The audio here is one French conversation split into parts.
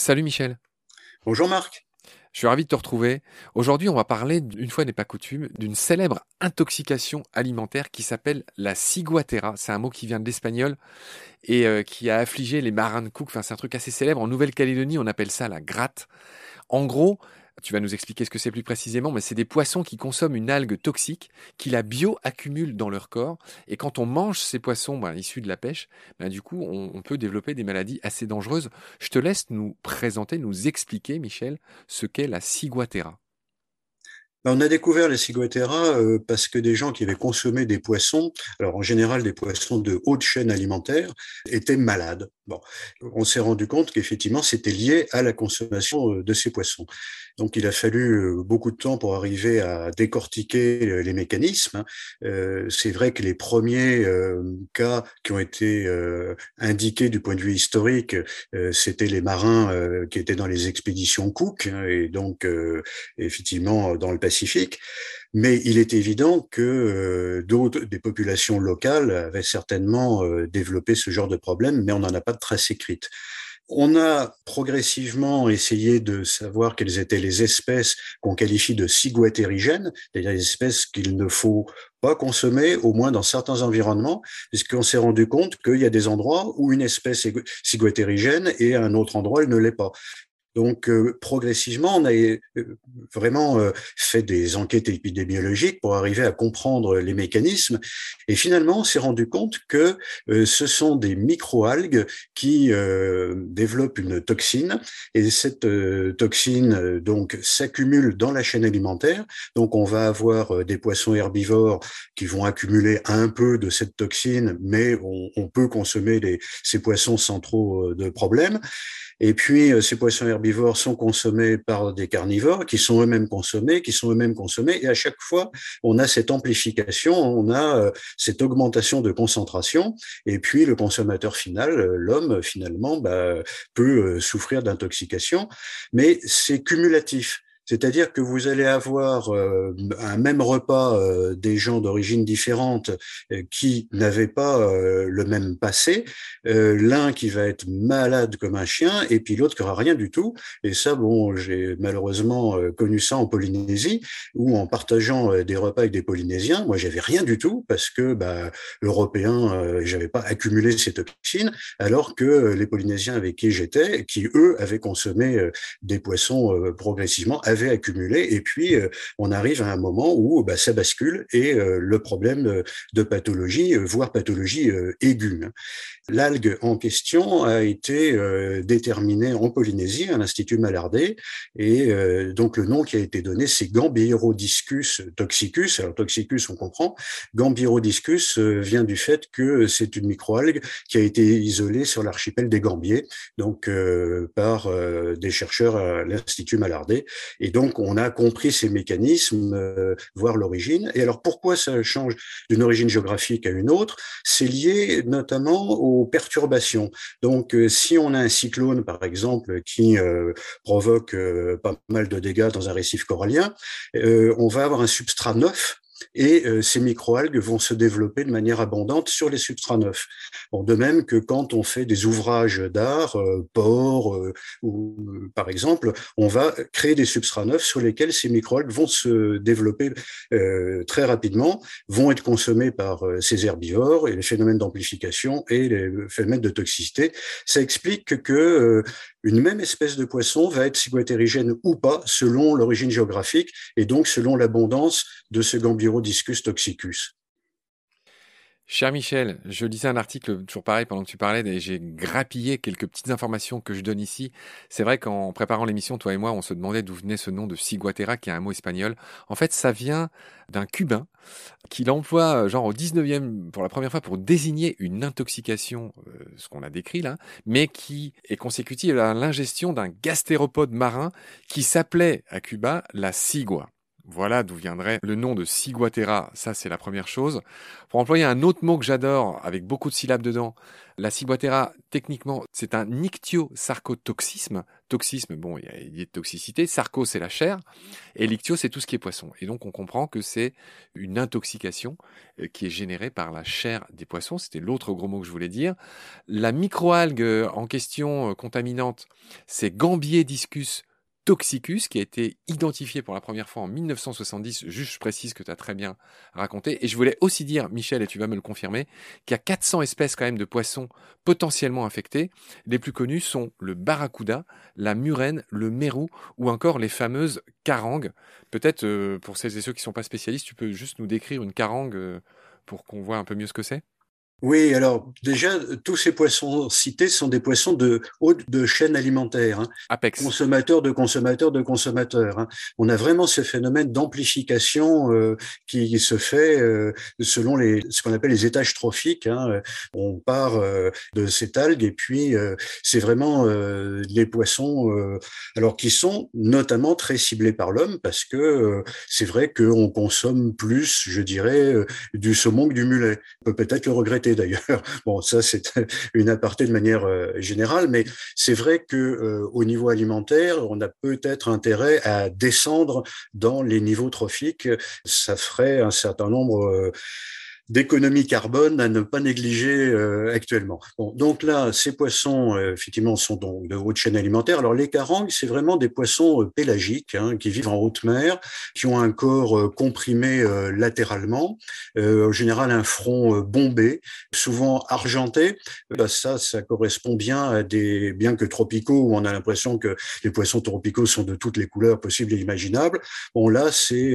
Salut Michel. Bonjour Marc. Je suis ravi de te retrouver. Aujourd'hui, on va parler, une fois n'est pas coutume, d'une célèbre intoxication alimentaire qui s'appelle la ciguatera. C'est un mot qui vient de l'espagnol et euh, qui a affligé les marins de Cook. Enfin, c'est un truc assez célèbre. En Nouvelle-Calédonie, on appelle ça la gratte. En gros, tu vas nous expliquer ce que c'est plus précisément, mais c'est des poissons qui consomment une algue toxique, qui la bioaccumulent dans leur corps. Et quand on mange ces poissons ben, issus de la pêche, ben, du coup, on, on, peut développer des maladies assez dangereuses. Je te laisse nous présenter, nous expliquer, Michel, ce qu'est la ciguatera. Ben, on a découvert les ciguatera euh, parce que des gens qui avaient consommé des poissons, alors en général des poissons de haute chaîne alimentaire, étaient malades. Bon, on s'est rendu compte qu'effectivement c'était lié à la consommation euh, de ces poissons. Donc il a fallu euh, beaucoup de temps pour arriver à décortiquer les mécanismes. Hein. C'est vrai que les premiers cas qui ont été indiqués du point de vue historique, c'était les marins qui étaient dans les expéditions Cook hein, et donc effectivement dans le. Mais il est évident que euh, d'autres, des populations locales avaient certainement euh, développé ce genre de problème, mais on n'en a pas de trace écrite. On a progressivement essayé de savoir quelles étaient les espèces qu'on qualifie de ciguatérigènes, c'est-à-dire les espèces qu'il ne faut pas consommer, au moins dans certains environnements, puisqu'on s'est rendu compte qu'il y a des endroits où une espèce est ciguatérigène et à un autre endroit, elle ne l'est pas. Donc, euh, progressivement, on a euh, vraiment euh, fait des enquêtes épidémiologiques pour arriver à comprendre les mécanismes. Et finalement, on s'est rendu compte que ce sont des microalgues qui développent une toxine. Et cette toxine, donc, s'accumule dans la chaîne alimentaire. Donc, on va avoir des poissons herbivores qui vont accumuler un peu de cette toxine, mais on, peut consommer ces poissons sans trop de problèmes. Et puis, ces poissons herbivores sont consommés par des carnivores qui sont eux-mêmes consommés, qui sont eux-mêmes consommés. Et à chaque fois, on a cette amplification, on a euh, cette augmentation de concentration. Et puis, le consommateur final, euh, l'homme, finalement, bah, peut euh, souffrir d'intoxication. Mais c'est cumulatif. C'est-à-dire que vous allez avoir euh, un même repas euh, des gens d'origine différente euh, qui n'avaient pas le même passé, l'un qui va être malade comme un chien et puis l'autre qui aura rien du tout. Et ça, bon, j'ai malheureusement connu ça en Polynésie où en partageant des repas avec des Polynésiens, moi j'avais rien du tout parce que bah, européen, j'avais pas accumulé ces toxines, alors que les Polynésiens avec qui j'étais, qui eux avaient consommé des poissons progressivement, avaient accumulé, et puis euh, on arrive à un moment où bah, ça bascule et euh, le problème de pathologie, euh, voire pathologie aiguë. L'algue en question a été déterminée en Polynésie à l'Institut Malardé, et donc le nom qui a été donné, c'est Gambierodiscus toxicus. Alors toxicus, on comprend. Gambierodiscus vient du fait que c'est une microalgue qui a été isolée sur l'archipel des Gambiers, donc par des chercheurs à l'Institut Malardé. Et donc, on a compris ces mécanismes, euh, voir l'origine. Et alors, pourquoi ça change d'une origine géographique à une autre? C'est lié notamment aux perturbations. Donc, euh, si on a un cyclone, par exemple, qui euh, provoque pas mal de dégâts dans un récif corallien, on va avoir un substrat neuf et euh, ces microalgues vont se développer de manière abondante sur les substrats neufs. De même que quand on fait des ouvrages d'art, euh, ports, euh, ou par exemple, on va créer des substrats neufs sur lesquels ces microalgues vont se développer très rapidement, vont être consommés par ces herbivores et les phénomènes d'amplification et les phénomènes de toxicité. Ça explique que une même espèce de poisson va être ciguatérigène ou pas selon l'origine géographique et donc selon l'abondance de ce Toxicus. Cher Michel, je lisais un article, toujours pareil, pendant que tu parlais, et j'ai grappillé quelques petites informations que je donne ici. C'est vrai qu'en préparant l'émission, toi et moi, on se demandait d'où venait ce nom de ciguatera, qui est un mot espagnol. En fait, ça vient d'un Cubain qui l'emploie, genre au 19e, pour la première fois, pour désigner une intoxication, euh, ce qu'on a décrit là, mais qui est consécutive à l'ingestion d'un gastéropode marin qui s'appelait à Cuba la cigua. Voilà d'où viendrait le nom de ciguatera, ça c'est la première chose. Pour employer un autre mot que j'adore, avec beaucoup de syllabes dedans, la ciguatera, techniquement, c'est un ictio-sarcotoxisme. Toxisme, bon, il y a une toxicité. Sarco, c'est la chair. Et l'ictio, c'est tout ce qui est poisson. Et donc, on comprend que c'est une intoxication euh, qui est générée par la chair des poissons. C'était l'autre gros mot que je voulais dire. La microalgue euh, en question euh, contaminante, c'est Gambier discus Toxicus, qui a été identifié pour la première fois en 1970, juste je précise que tu as très bien raconté. Et je voulais aussi dire, Michel, et tu vas me le confirmer, qu'il y a 400 espèces quand même de poissons potentiellement infectés. Les plus connus sont le barracuda, la murène, le mérou ou encore les fameuses carangues. Peut-être euh, pour celles et ceux qui ne sont pas spécialistes, tu peux juste nous décrire une carangue euh, pour qu'on voit un peu mieux ce que c'est? Oui, alors déjà, tous ces poissons cités sont des poissons de haute de chaîne alimentaire, hein. Apex. consommateurs de consommateurs de consommateurs. Hein. On a vraiment ce phénomène d'amplification euh, qui se fait euh, selon les, ce qu'on appelle les étages trophiques. Hein. On part euh, de cette algue et puis c'est vraiment les poissons, alors qui sont notamment très ciblés par l'homme parce que c'est vrai qu'on consomme plus, je dirais, du saumon que du mulet. On peut peut-être le regretter d'ailleurs. Bon, ça c'est une aparté de manière euh, générale, mais c'est vrai que euh, au niveau alimentaire, on a peut-être intérêt à descendre dans les niveaux trophiques. Ça ferait un certain nombre euh, d'économie carbone à ne pas négliger euh, actuellement. Bon, donc là, ces poissons, euh, effectivement, sont donc de haute chaîne alimentaire. Alors les carangues, c'est vraiment des poissons euh, pélagiques hein, qui vivent en haute mer, qui ont un corps comprimé latéralement, en général un front bombé, souvent argenté. Bah, ça, ça correspond bien à des, bien que tropicaux, où on a l'impression que les poissons tropicaux sont de toutes les couleurs possibles et imaginables. Bon, là, c'est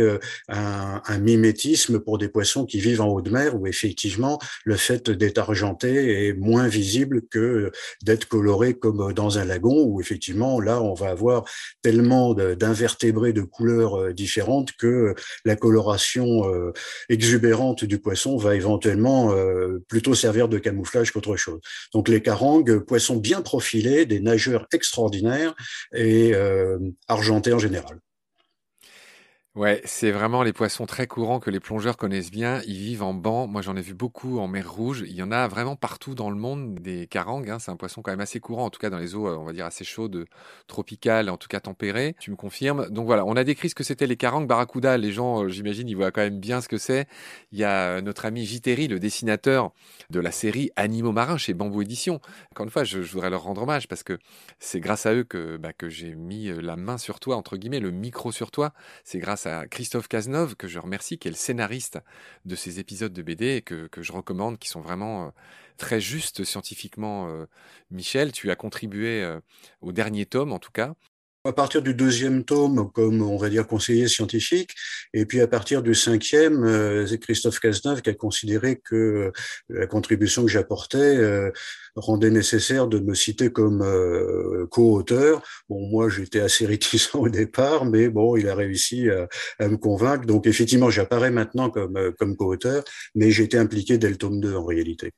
un, un mimétisme pour des poissons qui vivent en haute mer où effectivement le fait d'être argenté est moins visible que d'être coloré comme dans un lagon où effectivement là on va avoir tellement d'invertébrés de couleurs euh, différentes que la coloration euh, exubérante du poisson va éventuellement euh, plutôt servir de camouflage qu'autre chose. Donc les carangues, poissons bien profilés, des nageurs extraordinaires et argentés en général. Ouais, c'est vraiment les poissons très courants que les plongeurs connaissent bien. Ils vivent en banc. Moi, j'en ai vu beaucoup en mer Rouge. Il y en a vraiment partout dans le monde des carangues. Hein. C'est un poisson quand même assez courant, en tout cas dans les eaux, euh, on va dire assez chaudes, tropicales, en tout cas tempérées. Tu me confirmes. Donc voilà, on a décrit ce que c'était les carangues. Barracuda, les gens, euh, j'imagine, ils voient quand même bien ce que c'est. Il y a euh, notre ami Jiteri, le dessinateur de la série Animaux marins chez Bambou Édition. Encore une fois, je, voudrais leur rendre hommage parce que c'est grâce à eux que, bah, que j'ai mis la main sur toi, entre guillemets, le micro sur toi. C'est grâce à Christophe Cazeneuve, que je remercie, qui est le scénariste de ces épisodes de BD et que, je recommande, qui sont vraiment euh, très justes scientifiquement. Euh, Michel, tu as contribué euh, au dernier tome, en tout cas, à partir du deuxième tome, comme on va dire conseiller scientifique, et puis à partir du cinquième, c'est Christophe Cazeneuve qui a considéré que la contribution que j'apportais rendait nécessaire de me citer comme euh, co-auteur. Bon, moi, j'étais assez réticent au départ, mais bon, il a réussi à, me convaincre. Donc, effectivement, j'apparais maintenant comme, euh, comme co-auteur, mais j'étais impliqué dès le tome 2 en réalité.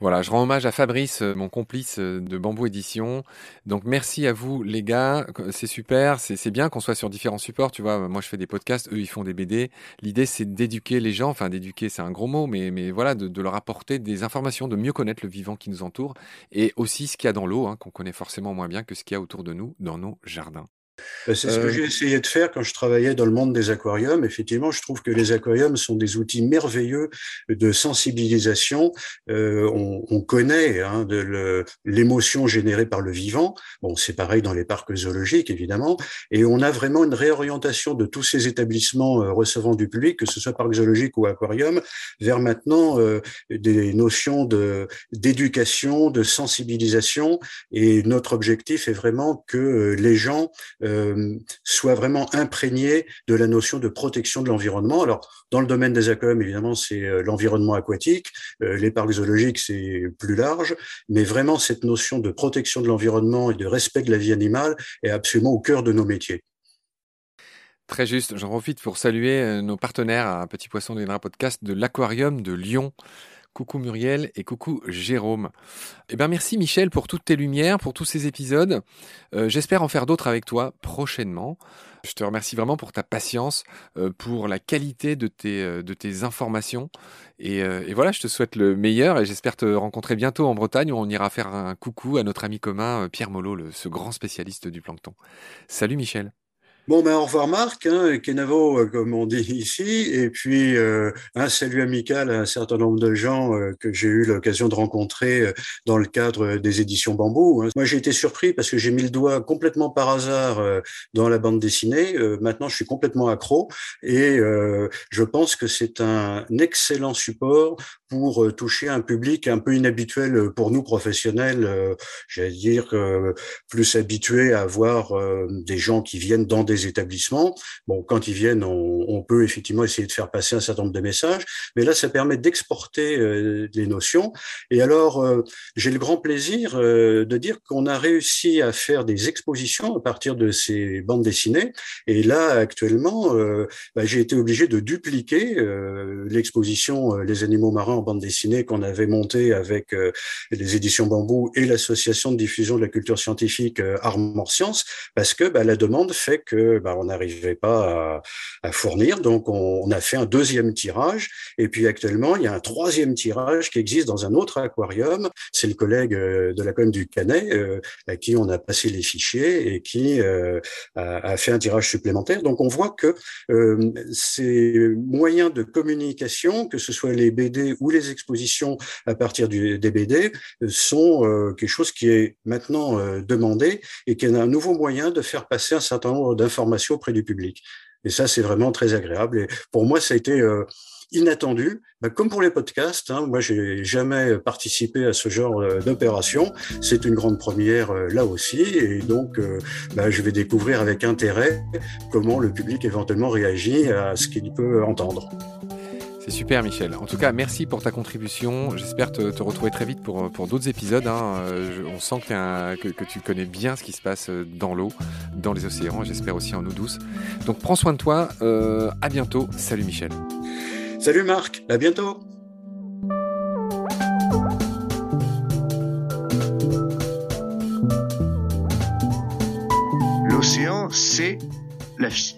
Voilà, je rends hommage à Fabrice, euh, mon complice euh, de Bambou Édition. Donc merci à vous les gars, c'est super, c'est bien qu'on soit sur différents supports, tu vois. Moi je fais des podcasts, eux ils font des BD. L'idée c'est d'éduquer les gens, enfin d'éduquer c'est un gros mot, mais, voilà, de, leur apporter des informations, de mieux connaître le vivant qui nous entoure et aussi ce qu'il y a dans l'eau, hein, qu'on connaît forcément moins bien que ce qu'il y a autour de nous dans nos jardins. Ben, c'est ce que euh, j'ai essayé de faire quand je travaillais dans le monde des aquariums. Effectivement, je trouve que les aquariums sont des outils merveilleux de sensibilisation. Euh, on, on, connaît hein, de l'émotion générée par le vivant. Bon, c'est pareil dans les parcs zoologiques, évidemment. Et on a vraiment une réorientation de tous ces établissements euh, recevant du public, que ce soit parc zoologique ou aquarium, vers maintenant euh, des notions de d'éducation, de sensibilisation. Et notre objectif est vraiment que les gens euh, soit vraiment imprégné de la notion de protection de l'environnement. Alors, dans le domaine des aquariums, évidemment, c'est euh, l'environnement aquatique. Euh, les parcs zoologiques, c'est plus large. Mais vraiment, cette notion de protection de l'environnement et de respect de la vie animale est absolument au cœur de nos métiers. Très juste, j'en profite pour saluer nos partenaires à Petit Poisson de Podcast de l'Aquarium de Lyon Coucou Muriel et coucou Jérôme. Eh bien merci Michel pour toutes tes lumières, pour tous ces épisodes. Euh, j'espère en faire d'autres avec toi prochainement. Je te remercie vraiment pour ta patience, euh, pour la qualité de tes, euh, de tes informations. Et, et, voilà, je te souhaite le meilleur et j'espère te rencontrer bientôt en Bretagne où on ira faire un coucou à notre ami commun Pierre Molot, ce grand spécialiste du plancton. Salut Michel. Bon, ben, au revoir Marc, hein, Kenavo, euh, comme on dit ici, et puis euh, un salut amical à un certain nombre de gens euh, que j'ai eu l'occasion de rencontrer dans le cadre des éditions Bambou. Hein. Moi, j'ai été surpris parce que j'ai mis le doigt complètement par hasard dans la bande dessinée. maintenant, je suis complètement accro et je pense que c'est un excellent support pour toucher un public un peu inhabituel pour nous professionnels, j'allais dire plus habitués à voir des gens qui viennent dans des établissements. Bon, quand ils viennent, on, peut effectivement essayer de faire passer un certain nombre de messages, mais là, ça permet d'exporter euh, des notions. Et alors, euh, j'ai le grand plaisir euh, de dire qu'on a réussi à faire des expositions à partir de ces bandes dessinées. Et là, actuellement, bah, j'ai été obligé de dupliquer l'exposition Les animaux marins en bande dessinée qu'on avait montée avec les éditions Bambou et l'association de diffusion de la culture scientifique Armor Science, parce que bah, la demande fait que bah, on n'arrivait pas à, fournir. Donc, on, a fait un deuxième tirage. Et puis, actuellement, il y a un troisième tirage qui existe dans un autre aquarium. C'est le collègue euh, de la commune du Canet euh, à qui on a passé les fichiers et qui euh, a, fait un tirage supplémentaire. Donc, on voit que ces moyens de communication, que ce soit les BD ou les expositions à partir du, des BD, sont quelque chose qui est maintenant demandé et qui est un nouveau moyen de faire passer un certain nombre d'informations formation auprès du public. Et ça, c'est vraiment très agréable. Et pour moi, ça a été euh, inattendu. Bah, comme pour les podcasts, hein, moi, j'ai jamais participé à ce genre euh, d'opération. C'est une grande première euh, là aussi. Et donc, bah, je vais découvrir avec intérêt comment le public éventuellement réagit à ce qu'il peut entendre. C'est super, Michel. En tout cas, merci pour ta contribution. J'espère te, retrouver très vite pour, pour d'autres épisodes. Hein. Euh, on sent que, que, tu connais bien ce qui se passe euh, dans l'eau, dans les océans, j'espère aussi en eau douce. Donc prends soin de toi. Euh, à bientôt. Salut, Michel. Salut, Marc. À bientôt. L'océan, c'est la vie.